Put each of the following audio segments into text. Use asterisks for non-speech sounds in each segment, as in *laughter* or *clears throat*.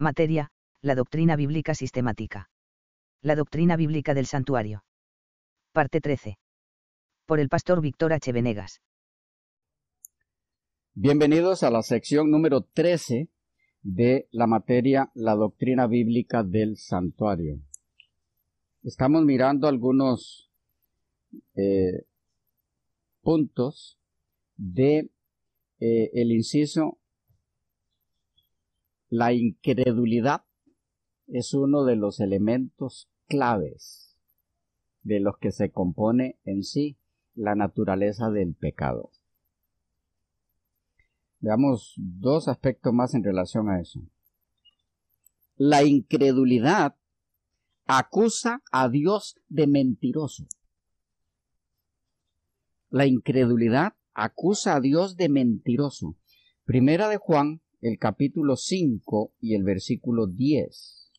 Materia, la doctrina bíblica sistemática. La doctrina bíblica del santuario. Parte 13. Por el pastor Víctor H. Venegas. Bienvenidos a la sección número 13 de la materia La doctrina bíblica del santuario. Estamos mirando algunos eh, puntos de eh, el inciso la incredulidad es uno de los elementos claves de los que se compone en sí la naturaleza del pecado. Veamos dos aspectos más en relación a eso. La incredulidad acusa a Dios de mentiroso. La incredulidad acusa a Dios de mentiroso. Primera de Juan, el capítulo 5 y el versículo 10.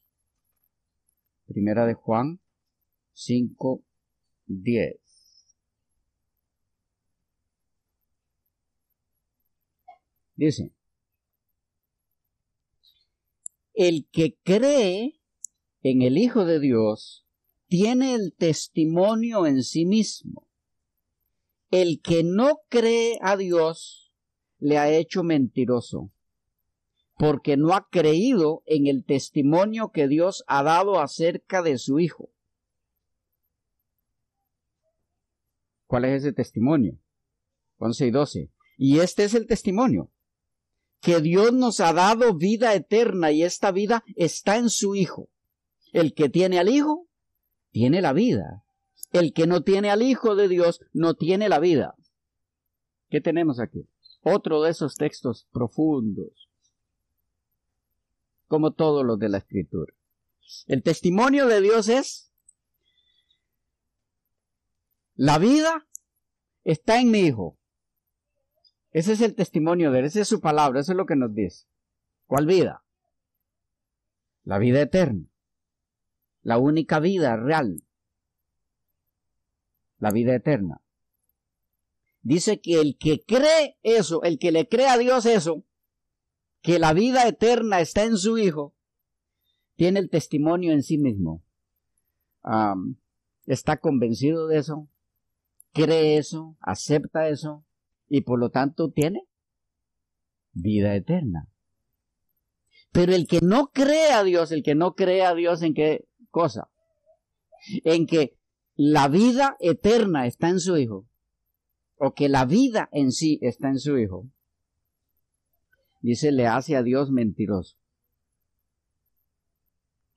Primera de Juan 5, 10. Dice, el que cree en el Hijo de Dios tiene el testimonio en sí mismo. El que no cree a Dios le ha hecho mentiroso, porque no ha creído en el testimonio que Dios ha dado acerca de su Hijo. ¿Cuál es ese testimonio? 11 y 12. Y este es el testimonio, que Dios nos ha dado vida eterna y esta vida está en su Hijo. El que tiene al Hijo, tiene la vida. El que no tiene al Hijo de Dios, no tiene la vida. ¿Qué tenemos aquí? Otro de esos textos profundos, como todos los de la Escritura. El testimonio de Dios es, la vida está en mi Hijo. Ese es el testimonio de él, esa es su palabra, eso es lo que nos dice. ¿Cuál vida? La vida eterna. La única vida real. La vida eterna. Dice que el que cree eso, el que le cree a Dios eso, que la vida eterna está en su Hijo, tiene el testimonio en sí mismo. está convencido de eso, cree eso, acepta eso, y por lo tanto tiene vida eterna. Pero el que no cree a Dios, el que no cree a Dios en qué cosa, en que la vida eterna está en su Hijo, o que la vida en sí está en su Hijo, dice, le hace a Dios mentiroso.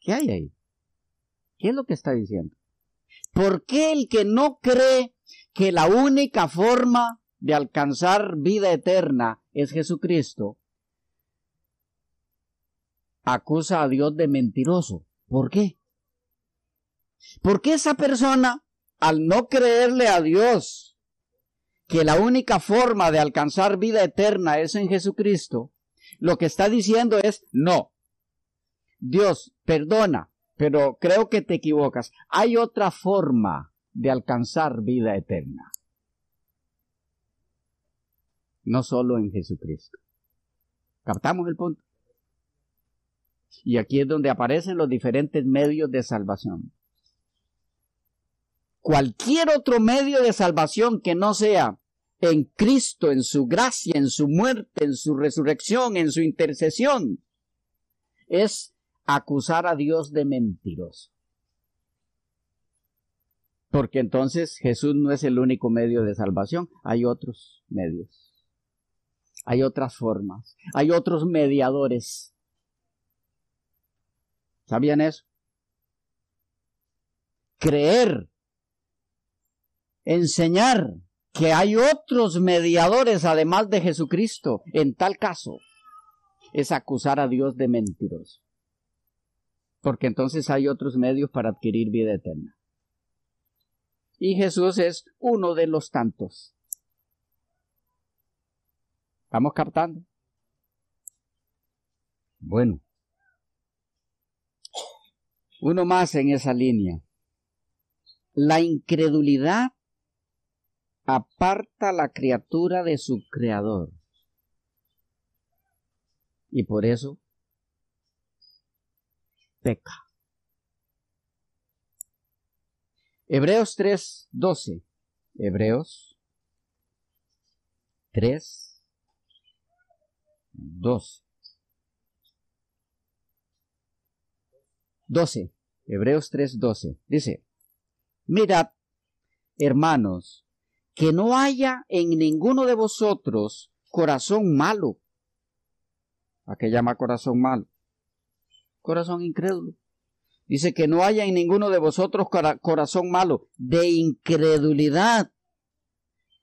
¿Qué hay ahí? ¿Qué es lo que está diciendo? ¿Por qué el que no cree que la única forma de alcanzar vida eterna es Jesucristo, acusa a Dios de mentiroso. ¿Por qué? Porque esa persona, al no creerle a Dios que la única forma de alcanzar vida eterna es en Jesucristo, lo que está diciendo es, no, Dios, perdona, pero creo que te equivocas. Hay otra forma de alcanzar vida eterna no solo en Jesucristo. ¿Captamos el punto? Y aquí es donde aparecen los diferentes medios de salvación. Cualquier otro medio de salvación que no sea en Cristo, en su gracia, en su muerte, en su resurrección, en su intercesión, es acusar a Dios de mentiroso. Porque entonces Jesús no es el único medio de salvación, hay otros medios. Hay otras formas. Hay otros mediadores. ¿Sabían eso? Creer, enseñar que hay otros mediadores además de Jesucristo, en tal caso, es acusar a Dios de mentiroso. Porque entonces hay otros medios para adquirir vida eterna. Y Jesús es uno de los tantos. ¿Estamos captando? Bueno. Uno más en esa línea. La incredulidad aparta la criatura de su creador. Y por eso peca. Hebreos 3, 12. Hebreos 3, 12. 12. Hebreos 3, 12. Dice, mirad, hermanos, que no haya en ninguno de vosotros corazón malo. ¿A qué llama corazón malo? Corazón incrédulo. Dice que no haya en ninguno de vosotros corazón malo de incredulidad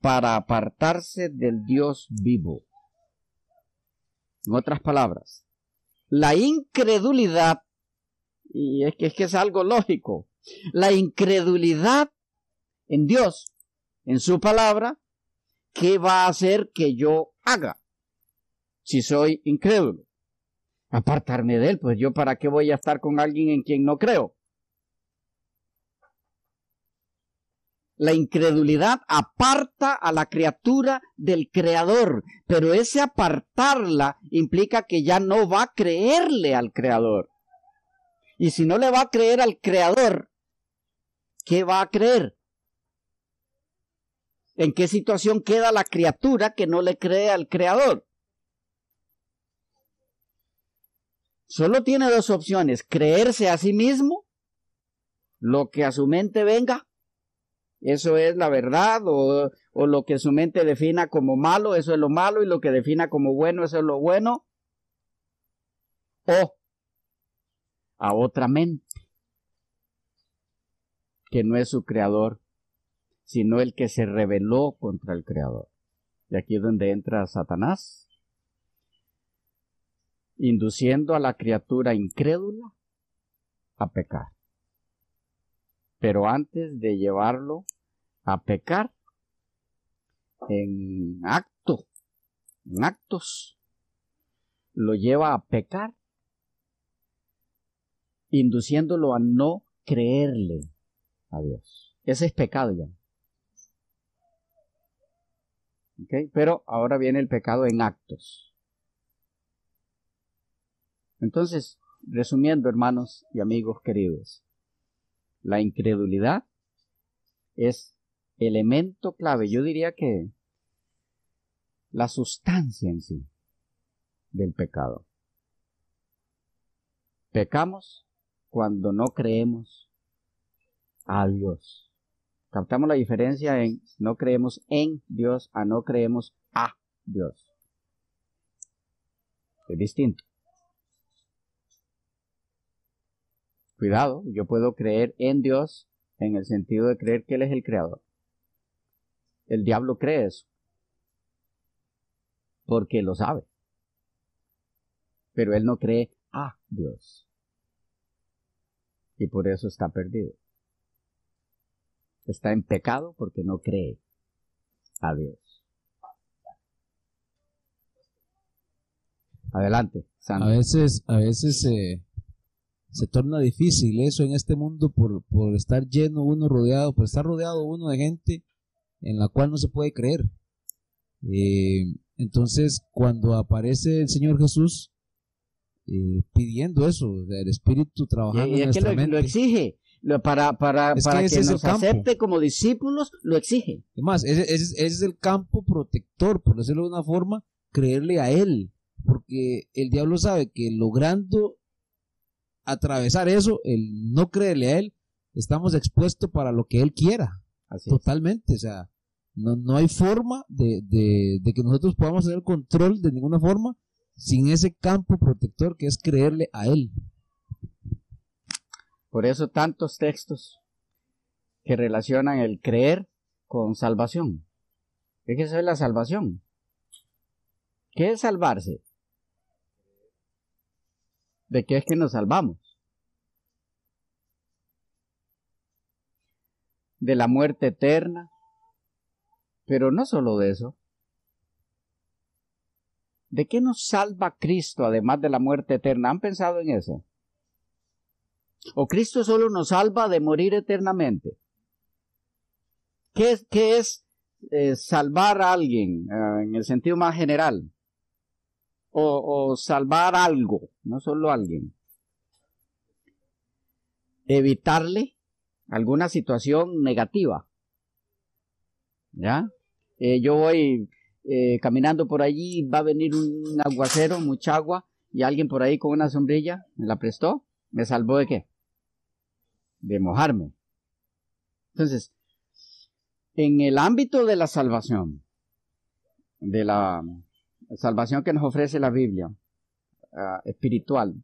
para apartarse del Dios vivo. En otras palabras, la incredulidad, y es que es, que es algo lógico, la incredulidad en Dios, en su palabra, ¿qué va a hacer que yo haga si soy incrédulo? Apartarme de él, pues yo para qué voy a estar con alguien en quien no creo. La incredulidad aparta a la criatura del Creador, pero ese apartarla implica que ya no va a creerle al Creador. Y si no le va a creer al Creador, ¿qué va a creer? ¿En qué situación queda la criatura que no le cree al Creador? Solo tiene dos opciones, creerse a sí mismo, lo que a su mente venga, eso es la verdad, o, lo que su mente defina como malo, eso es lo malo, y lo que defina como bueno, eso es lo bueno, o a otra mente, que no es su creador, sino el que se rebeló contra el creador. Y aquí es donde entra Satanás, induciendo a la criatura incrédula a pecar. Pero antes de llevarlo a pecar, en acto, en actos, lo lleva a pecar, induciéndolo a no creerle a Dios. Ese es pecado ya. Pero ahora viene el pecado en actos. Entonces, resumiendo, hermanos y amigos queridos, la incredulidad es elemento clave, yo diría que la sustancia en sí del pecado. Pecamos cuando no creemos a Dios. Captamos la diferencia en no creemos en Dios a no creemos a Dios. Es distinto. Cuidado, yo puedo creer en Dios en el sentido de creer que Él es el creador. El diablo cree eso. Porque lo sabe. Pero él no cree a Dios. Y por eso está perdido. Está en pecado porque no cree a Dios. Adelante. A veces, a veces eh, se torna difícil eso en este mundo por, por estar lleno uno rodeado, por estar rodeado uno de gente en la cual no se puede creer. Eh, entonces, cuando aparece el Señor Jesús eh, pidiendo eso, el Espíritu trabajando y, en nuestra lo, lo exige. Para, para, para que, nos acepte como discípulos, lo exige. Además, ese, ese, es el campo protector, por decirlo de una forma, creerle a Él. Porque el diablo sabe que logrando atravesar eso, el no creerle a Él, estamos expuestos para lo que Él quiera. Totalmente, o sea, no, no hay forma de, de, que nosotros podamos tener control de ninguna forma sin ese campo protector que es creerle a Él. Por eso tantos textos que relacionan el creer con salvación. ¿Qué es eso la salvación? ¿Qué es salvarse? ¿De qué es que nos salvamos? de la muerte eterna. Pero no solo de eso. ¿De qué nos salva Cristo además de la muerte eterna? ¿Han pensado en eso? ¿O Cristo solo nos salva de morir eternamente? ¿Qué es, qué es eh, salvar a alguien eh, en el sentido más general? O, salvar algo, no solo a alguien. evitarle alguna situación negativa. ¿Ya? Eh, yo voy caminando por allí, va a venir un aguacero, mucha agua, y alguien por ahí con una sombrilla me la prestó, me salvó de qué? De mojarme. Entonces, en el ámbito de la salvación, de la salvación que nos ofrece la Biblia ah, espiritual,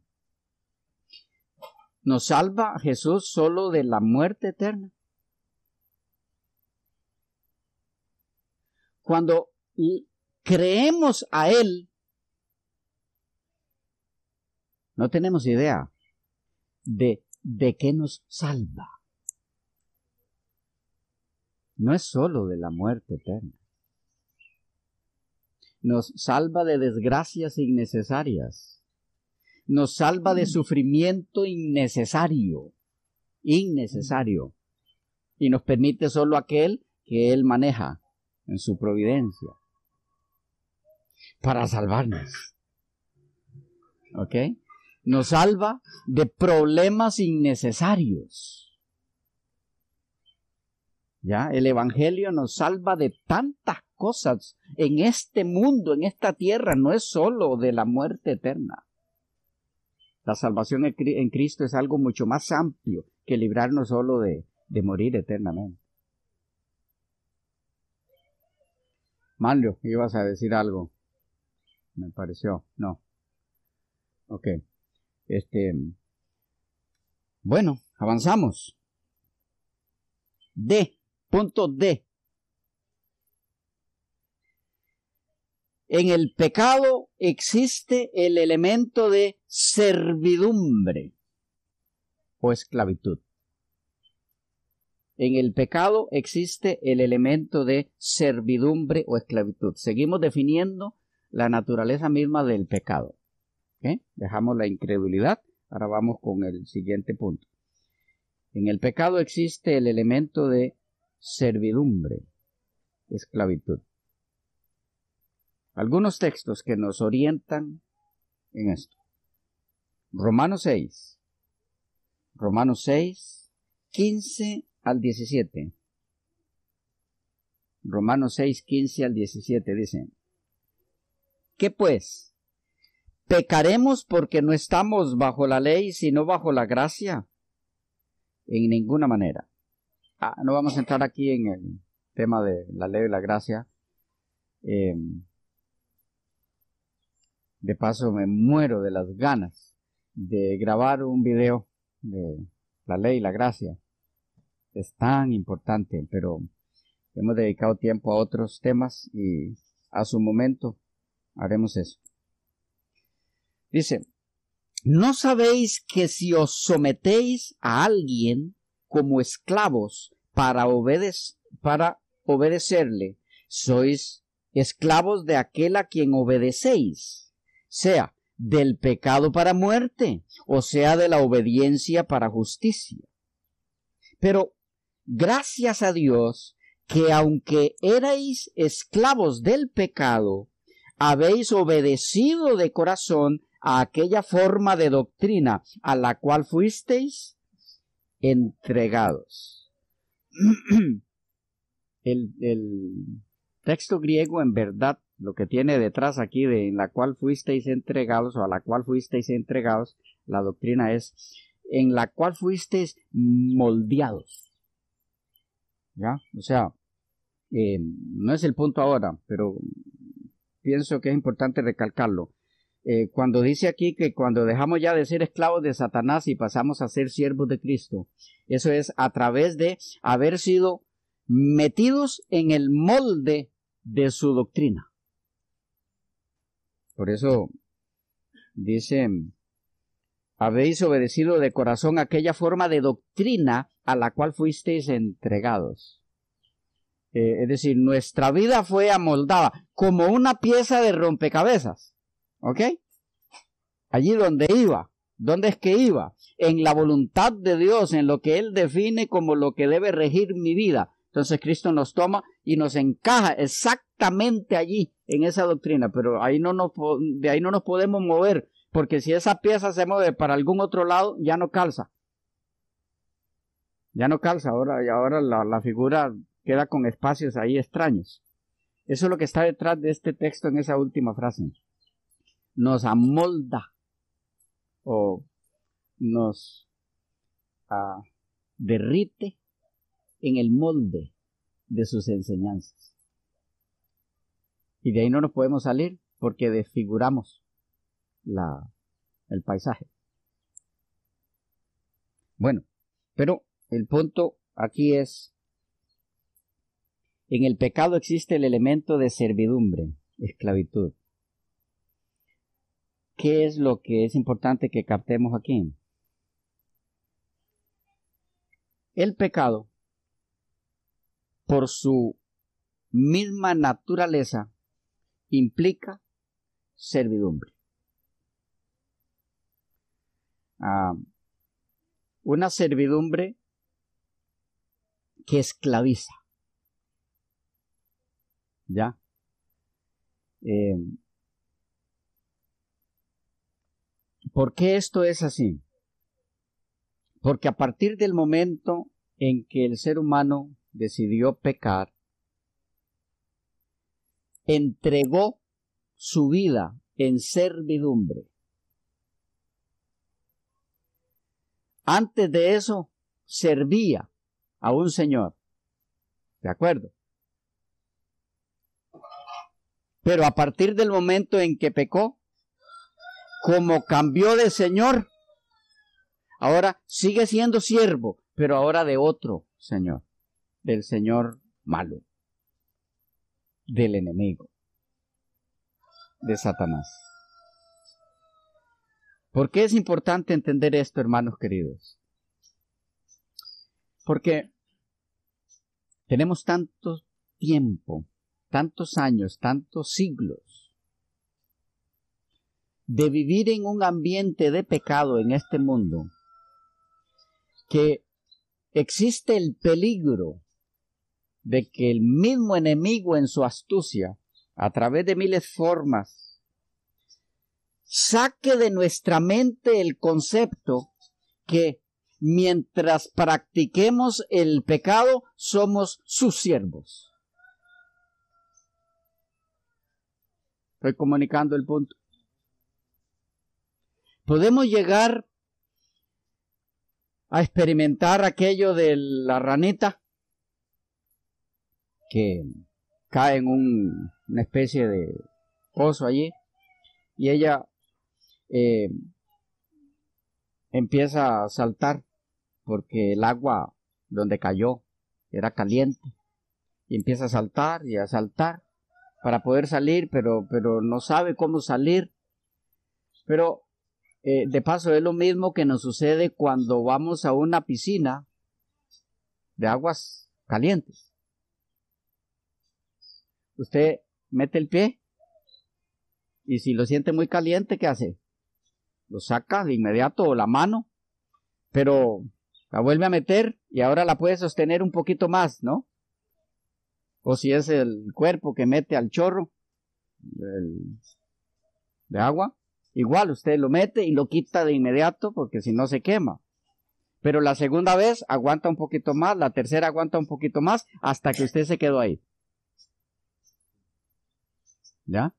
nos salva Jesús solo de la muerte eterna. Cuando creemos a Él, no tenemos idea de, de qué nos salva. No es solo de la muerte eterna. Nos salva de desgracias innecesarias. Nos salva de sufrimiento innecesario. Innecesario. Y nos permite solo aquel que Él maneja en su providencia para salvarnos. ¿Ok? Nos salva de problemas innecesarios. ¿Ya? El Evangelio nos salva de tantas cosas en este mundo, en esta tierra, no es solo de la muerte eterna. La salvación en Cristo es algo mucho más amplio que librarnos solo de, de morir eternamente. Manlio, ibas a decir algo me pareció. No. Ok. Este. Bueno, avanzamos. D. Punto D. En el pecado existe el elemento de servidumbre o esclavitud. En el pecado existe el elemento de servidumbre o esclavitud. Seguimos definiendo la naturaleza misma del pecado. Dejamos la incredulidad, ahora vamos con el siguiente punto. En el pecado existe el elemento de servidumbre, esclavitud. Algunos textos que nos orientan en esto. Romanos 6. Romanos 6, 15 al 17. Romanos 6, 15 al 17 dicen. ¿Qué pues? ¿Pecaremos porque no estamos bajo la ley, sino bajo la gracia? En ninguna manera. Ah, no vamos a entrar aquí en el tema de la ley y la gracia. Em, de paso, me muero de las ganas de grabar un video de la ley y la gracia. Es tan importante, pero hemos dedicado tiempo a otros temas y a su momento haremos eso. Dice, ¿no sabéis que si os sometéis a alguien como esclavos para, para obedecerle, sois esclavos de aquel a quien obedecéis, sea del pecado para muerte, o sea de la obediencia para justicia? Pero gracias a Dios que aunque erais esclavos del pecado, habéis obedecido de corazón a aquella forma de doctrina a la cual fuisteis entregados. *clears throat* el, texto griego en verdad lo que tiene detrás aquí de en la cual fuisteis entregados o a la cual fuisteis entregados, la doctrina es en la cual fuisteis moldeados. ¿Ya? O sea, eh, no es el punto ahora, pero pienso que es importante recalcarlo. Eh, cuando dice aquí que cuando dejamos ya de ser esclavos de Satanás y pasamos a ser siervos de Cristo, eso es a través de haber sido metidos en el molde de su doctrina. Por eso dice, habéis obedecido de corazón aquella forma de doctrina a la cual fuisteis entregados. Eh, es decir, nuestra vida fue amoldada como una pieza de rompecabezas. ¿Ok? Allí donde iba. ¿Dónde es que iba? En la voluntad de Dios, en lo que Él define como lo que debe regir mi vida. Entonces Cristo nos toma y nos encaja exactamente allí, en esa doctrina, pero de ahí no nos podemos mover, porque si esa pieza se mueve para algún otro lado, ya no calza. Ya no calza, ahora, y ahora la figura queda con espacios ahí extraños. Eso es lo que está detrás de este texto en esa última frase. Nos amolda o nos ah, derrite en el molde de sus enseñanzas. Y de ahí no nos podemos salir porque desfiguramos la, el paisaje. Bueno, pero el punto aquí es, en el pecado existe el elemento de servidumbre, esclavitud. ¿Qué es lo que es importante que captemos aquí? El pecado, por su misma naturaleza, implica servidumbre. Ah, una servidumbre que esclaviza. ¿Ya? Eh, ¿Por qué esto es así? Porque a partir del momento en que el ser humano decidió pecar, entregó su vida en servidumbre. Antes de eso, servía a un señor. ¿De acuerdo? Pero a partir del momento en que pecó, como cambió de señor, ahora sigue siendo siervo, pero ahora de otro señor, del señor malo, del enemigo, de Satanás. ¿Por qué es importante entender esto, hermanos queridos? Porque tenemos tanto tiempo, tantos años, tantos siglos de vivir en un ambiente de pecado en este mundo, que existe el peligro de que el mismo enemigo en su astucia, a través de miles formas, saque de nuestra mente el concepto que mientras practiquemos el pecado, somos sus siervos. Estoy comunicando el punto. Podemos llegar a experimentar aquello de la ranita que cae en una especie de pozo allí y ella eh, empieza a saltar porque el agua donde cayó era caliente y empieza a saltar y a saltar para poder salir, pero, pero no sabe cómo salir. Pero eh, de paso es lo mismo que nos sucede cuando vamos a una piscina de aguas calientes. Usted mete el pie y si lo siente muy caliente, ¿qué hace? Lo saca de inmediato la mano, pero la vuelve a meter y ahora la puede sostener un poquito más, ¿no? O si es el cuerpo que mete al chorro de agua, igual usted lo mete y lo quita de inmediato porque si no se quema. Pero la segunda vez aguanta un poquito más, la tercera aguanta un poquito más hasta que usted se quedó ahí. ¿Ya?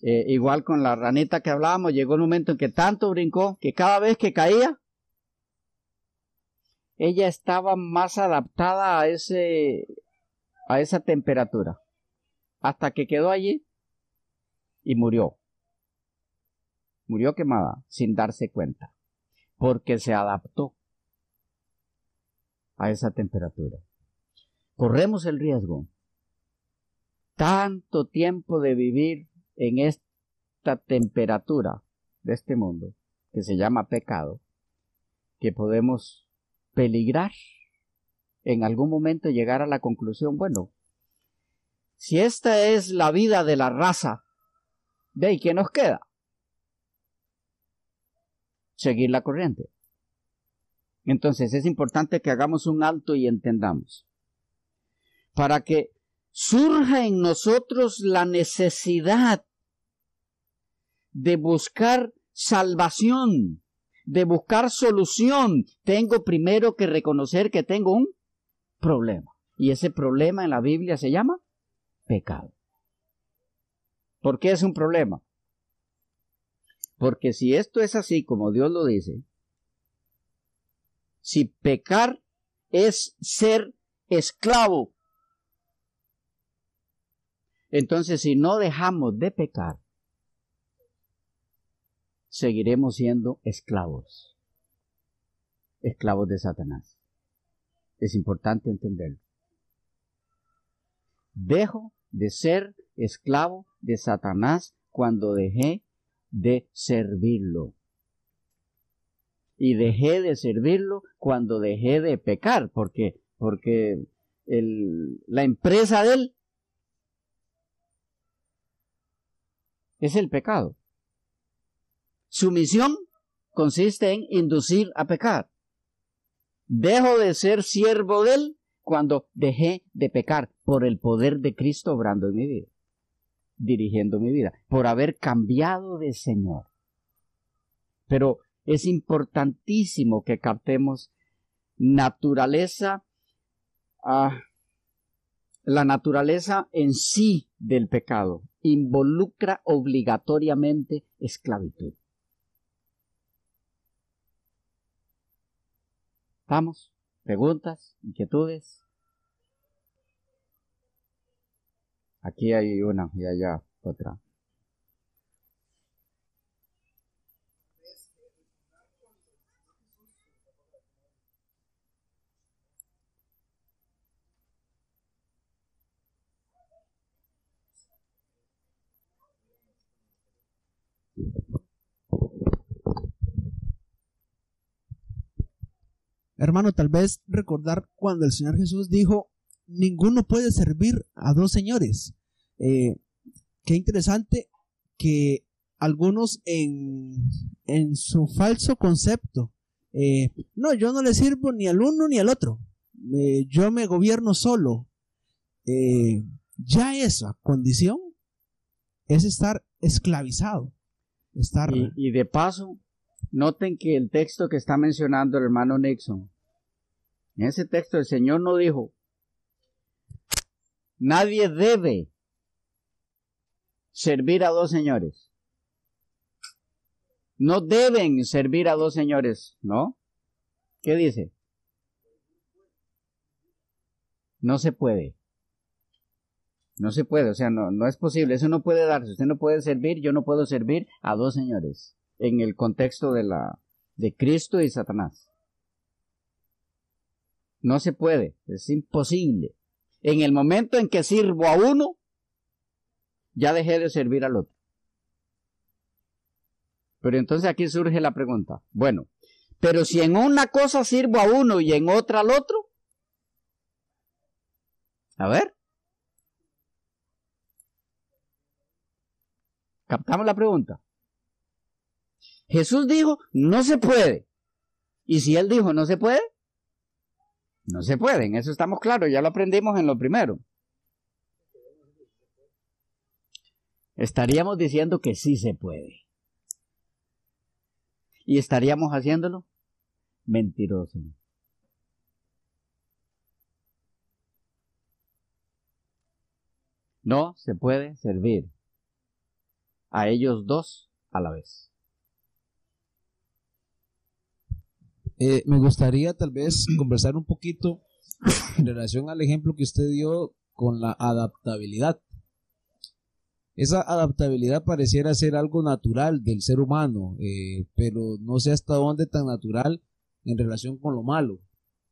Eh, igual con la ranita que hablábamos, llegó un momento en que tanto brincó que cada vez que caía, ella estaba más adaptada a ese a esa temperatura hasta que quedó allí y murió. Murió quemada sin darse cuenta, porque se adaptó a esa temperatura. Corremos el riesgo tanto tiempo de vivir en esta temperatura de este mundo que se llama pecado, que podemos peligrar en algún momento llegar a la conclusión, bueno, si esta es la vida de la raza, ¿de ahí qué nos queda? Seguir la corriente. Entonces es importante que hagamos un alto y entendamos. Para que surja en nosotros la necesidad de buscar salvación, de buscar solución, tengo primero que reconocer que tengo un problema. Y ese problema en la Biblia se llama pecado. ¿Por qué es un problema? Porque si esto es así como Dios lo dice, si pecar es ser esclavo, entonces si no dejamos de pecar, seguiremos siendo esclavos, esclavos de Satanás. Es importante entenderlo. Dejo de ser esclavo de Satanás cuando dejé de servirlo. Y dejé de servirlo cuando dejé de pecar, porque, porque el, la empresa de él es el pecado. Su misión consiste en inducir a pecar. Dejo de ser siervo de él cuando dejé de pecar por el poder de Cristo obrando en mi vida, dirigiendo mi vida, por haber cambiado de Señor. Pero es importantísimo que captemos naturaleza, ah, la naturaleza en sí del pecado involucra obligatoriamente esclavitud. ¿Vamos? ¿Preguntas? ¿Inquietudes? Aquí hay una y allá otra. Hermano, tal vez recordar cuando el Señor Jesús dijo, ninguno puede servir a dos señores. Eh, qué interesante que algunos en, en su falso concepto, eh, no, yo no le sirvo ni al uno ni al otro, eh, yo me gobierno solo. ya esa condición es estar esclavizado. Estar... y de paso, Noten que el texto que está mencionando el hermano Nixon, en ese texto el Señor no dijo, nadie debe servir a dos señores. No deben servir a dos señores, ¿no? ¿Qué dice? No se puede. No se puede, o sea, no, no es posible, eso no puede darse. Usted no puede servir, yo no puedo servir a dos señores en el contexto de la de Cristo y Satanás. No se puede, es imposible. En el momento en que sirvo a uno, ya dejé de servir al otro. Pero entonces aquí surge la pregunta, bueno, pero si en una cosa sirvo a uno y en otra al otro, a ver. ¿Captamos la pregunta? Jesús dijo, no se puede. Y si Él dijo, no se puede, no se puede. En eso estamos claros, ya lo aprendimos en lo primero. Estaríamos diciendo que sí se puede. Y estaríamos haciéndolo mentiroso. No se puede servir a ellos dos a la vez. Eh, me gustaría tal vez conversar un poquito en relación al ejemplo que usted dio con la adaptabilidad. Esa adaptabilidad pareciera ser algo natural del ser humano, eh, pero no sé hasta dónde tan natural en relación con lo malo,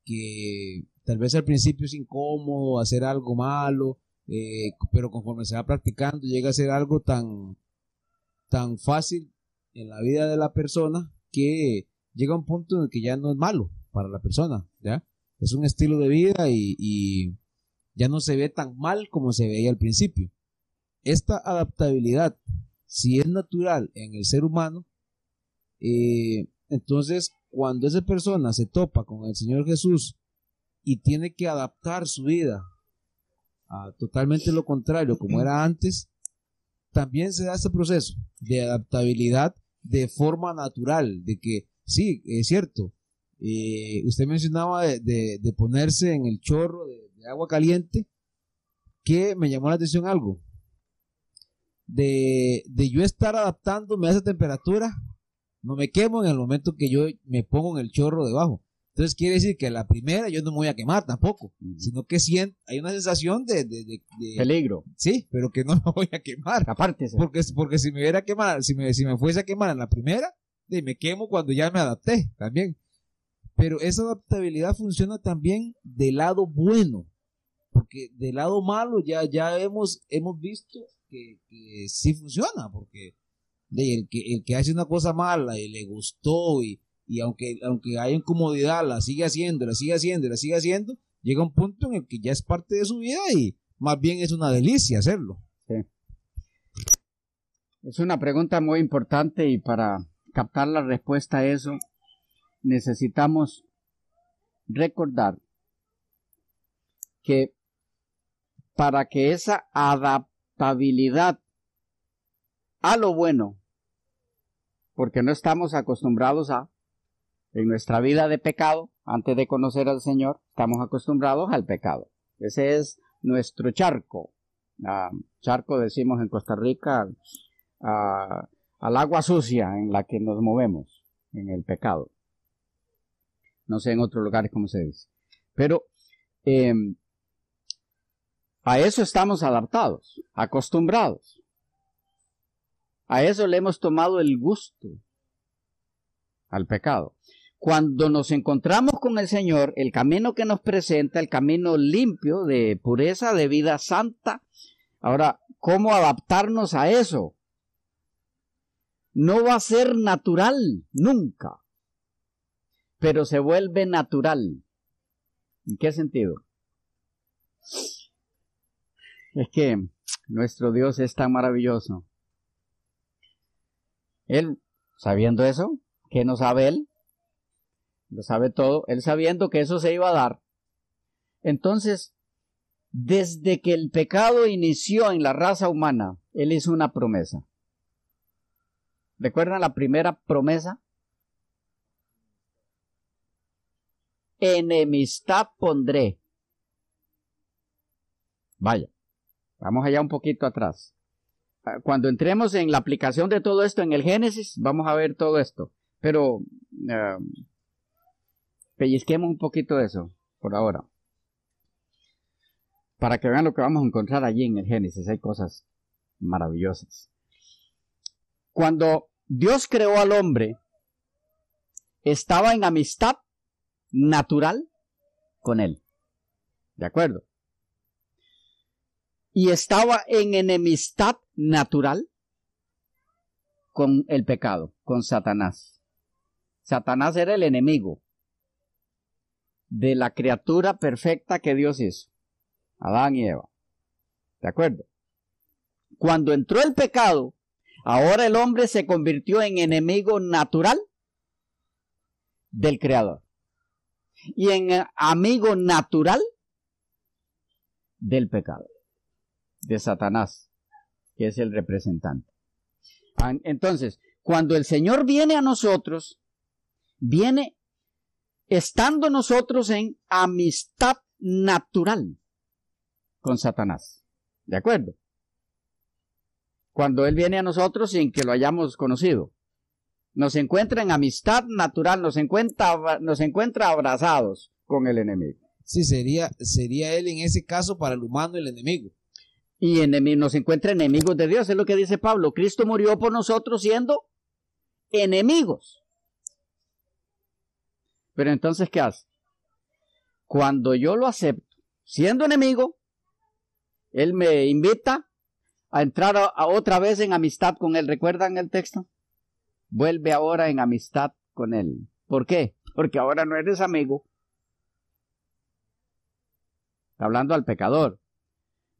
que tal vez al principio es incómodo hacer algo malo, eh, pero conforme se va practicando llega a ser algo tan, tan fácil en la vida de la persona que llega un punto en el que ya no es malo para la persona, ¿ya? Es un estilo de vida y, ya no se ve tan mal como se veía al principio. Esta adaptabilidad, si es natural en el ser humano, eh, entonces cuando esa persona se topa con el Señor Jesús y tiene que adaptar su vida a totalmente lo contrario como era antes, también se da este proceso de adaptabilidad de forma natural, de que sí, es cierto. Eh, usted mencionaba de, de, ponerse en el chorro de, agua caliente, que me llamó la atención algo. De, de yo estar adaptándome a esa temperatura, no me quemo en el momento que yo me pongo en el chorro debajo. Entonces quiere decir que la primera yo no me voy a quemar tampoco, sino que siento, hay una sensación de, peligro. Sí, pero que no me *laughs* voy a quemar. Aparte. Porque, porque si me hubiera quemado, si me, si me fuese a quemar en la primera, me quemo cuando ya me adapté también. Pero esa adaptabilidad funciona también del lado bueno, porque del lado malo ya, ya hemos, hemos visto que, sí funciona, porque el que, hace una cosa mala y le gustó y, y aunque, aunque hay incomodidad, la sigue haciendo, la sigue haciendo, la sigue haciendo, llega un punto en el que ya es parte de su vida y más bien es una delicia hacerlo. Es una pregunta muy importante y para captar la respuesta a eso necesitamos recordar que para que esa a lo bueno, porque no estamos acostumbrados a en nuestra vida de pecado, antes de conocer al Señor, estamos acostumbrados al pecado. Ese es nuestro charco. Ah, charco decimos en Costa Rica ah, al agua sucia en la que nos movemos, en el pecado. No sé en otros lugares cómo se dice. Pero em, a eso estamos adaptados, acostumbrados. A eso le hemos tomado el gusto al pecado. Cuando nos encontramos con el Señor, el camino que nos presenta, el camino limpio de pureza, de vida santa. Ahora, ¿cómo adaptarnos a eso? No va a ser natural, nunca, pero se vuelve natural. ¿En qué sentido? Es que nuestro Dios es tan maravilloso. Él, sabiendo eso, ¿qué no sabe Él? lo sabe todo, él sabiendo que eso se iba a dar. Entonces, desde que el pecado inició en la raza humana, él hizo una promesa. ¿Recuerdan la primera promesa? Enemistad pondré. Vaya, vamos allá un poquito atrás. Ah, cuando entremos en la aplicación de todo esto en el Génesis, vamos a ver todo esto. Pero ah, pellizquemos un poquito eso por ahora. Para que vean lo que vamos a encontrar allí en el Génesis. Hay cosas maravillosas. Cuando Dios creó al hombre, estaba en amistad natural con él. ¿De acuerdo? Y estaba en enemistad natural con el pecado, con Satanás. Satanás era el enemigo de la criatura perfecta que Dios hizo, Adán y Eva. ¿De acuerdo? Cuando entró el pecado, ahora el hombre se convirtió en enemigo natural del Creador y en amigo natural del pecado, de Satanás, que es el representante. Ah, entonces, cuando el Señor viene a nosotros, viene estando nosotros en amistad natural con Satanás. ¿De acuerdo? Cuando Él viene a nosotros sin que lo hayamos conocido. Nos encuentra en amistad natural, nos encuentra, nos encuentra abrazados con el enemigo. Sí, sería, sería Él en ese caso para el humano el enemigo. Y nos encuentra enemigos de Dios, es lo que dice Pablo. Cristo murió por nosotros siendo enemigos. Pero entonces, ¿qué hace? Cuando yo lo acepto, siendo enemigo, él me invita a entrar a, otra vez en amistad con él. ¿Recuerdan el texto? Vuelve ahora en amistad con él. ¿Por qué? Porque ahora no eres amigo. hablando al pecador.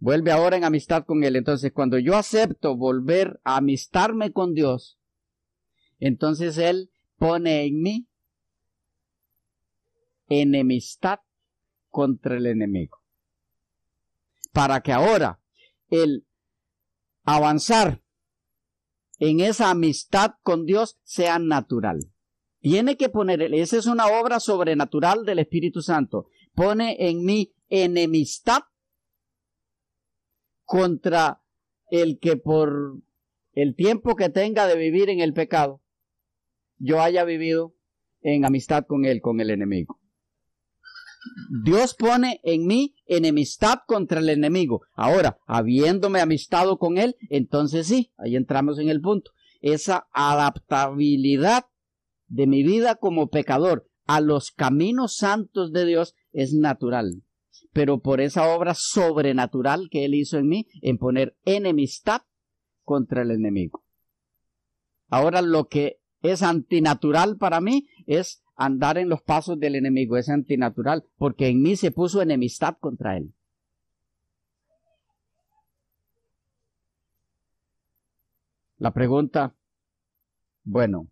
Vuelve ahora en amistad con él. Entonces, cuando yo acepto volver a amistarme con Dios, entonces él pone en mí enemistad contra el enemigo. Para que ahora el avanzar en esa amistad con Dios sea natural. Tiene que poner, esa es una obra sobrenatural del Espíritu Santo. Pone en mí enemistad contra el que por el tiempo que tenga de vivir en el pecado, yo haya vivido en amistad con él, con el enemigo. Dios pone en mí enemistad contra el enemigo. Ahora, habiéndome amistado con él, entonces sí, ahí entramos en el punto. Esa adaptabilidad de mi vida como pecador a los caminos santos de Dios es natural. Pero por esa obra sobrenatural que Él hizo en mí, en poner enemistad contra el enemigo. Ahora lo que es antinatural para mí es andar en los pasos del enemigo, es antinatural, porque en mí se puso enemistad contra él. La pregunta, bueno,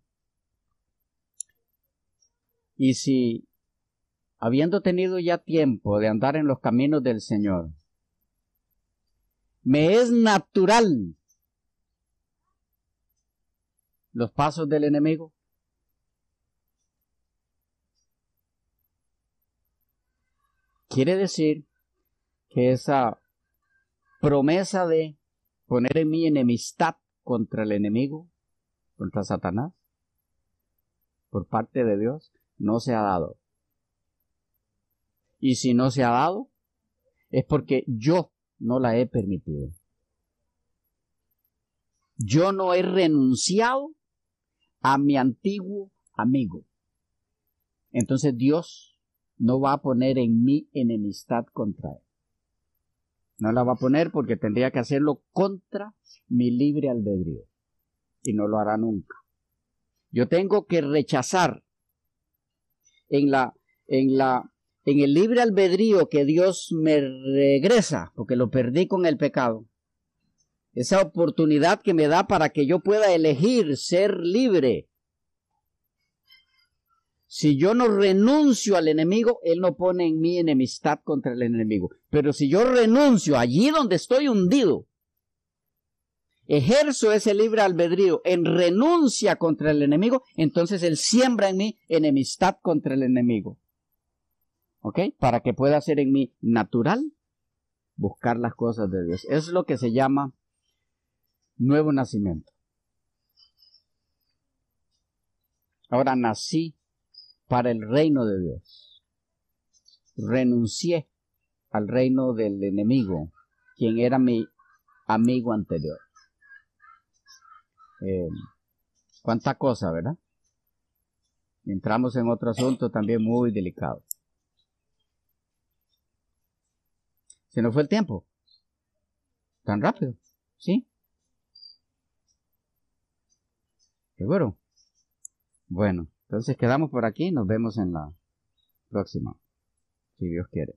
y si, habiendo tenido ya tiempo de andar en los caminos del Señor, me es natural los pasos del enemigo? Quiere decir que esa promesa de poner en mí enemistad contra el enemigo, contra Satanás, por parte de Dios, no se ha dado. Y si no se ha dado, es porque yo no la he permitido. Yo no he renunciado a mi antiguo amigo. Entonces Dios no va a poner en mí enemistad contra él. No la va a poner porque tendría que hacerlo contra mi libre albedrío. Y no lo hará nunca. Yo tengo que rechazar en la, en la, en el libre albedrío que Dios me regresa, porque lo perdí con el pecado. Esa oportunidad que me da para que yo pueda elegir ser libre. Si yo no renuncio al enemigo, Él no pone en mí enemistad contra el enemigo. Pero si yo renuncio allí donde estoy hundido, ejerzo ese libre albedrío en renuncia contra el enemigo, entonces Él siembra en mí enemistad contra el enemigo. ¿Ok? Para que pueda ser en mí natural buscar las cosas de Dios. Es lo que se llama nuevo nacimiento. Ahora nací para el reino de Dios. Renuncié al reino del enemigo, quien era mi amigo anterior. Eh, cuánta cosa, ¿verdad? Entramos en otro asunto también muy delicado. Se nos fue el tiempo. Tan rápido, ¿sí? ¿Seguro? Bueno, entonces quedamos por aquí. Nos vemos en la próxima, si Dios quiere.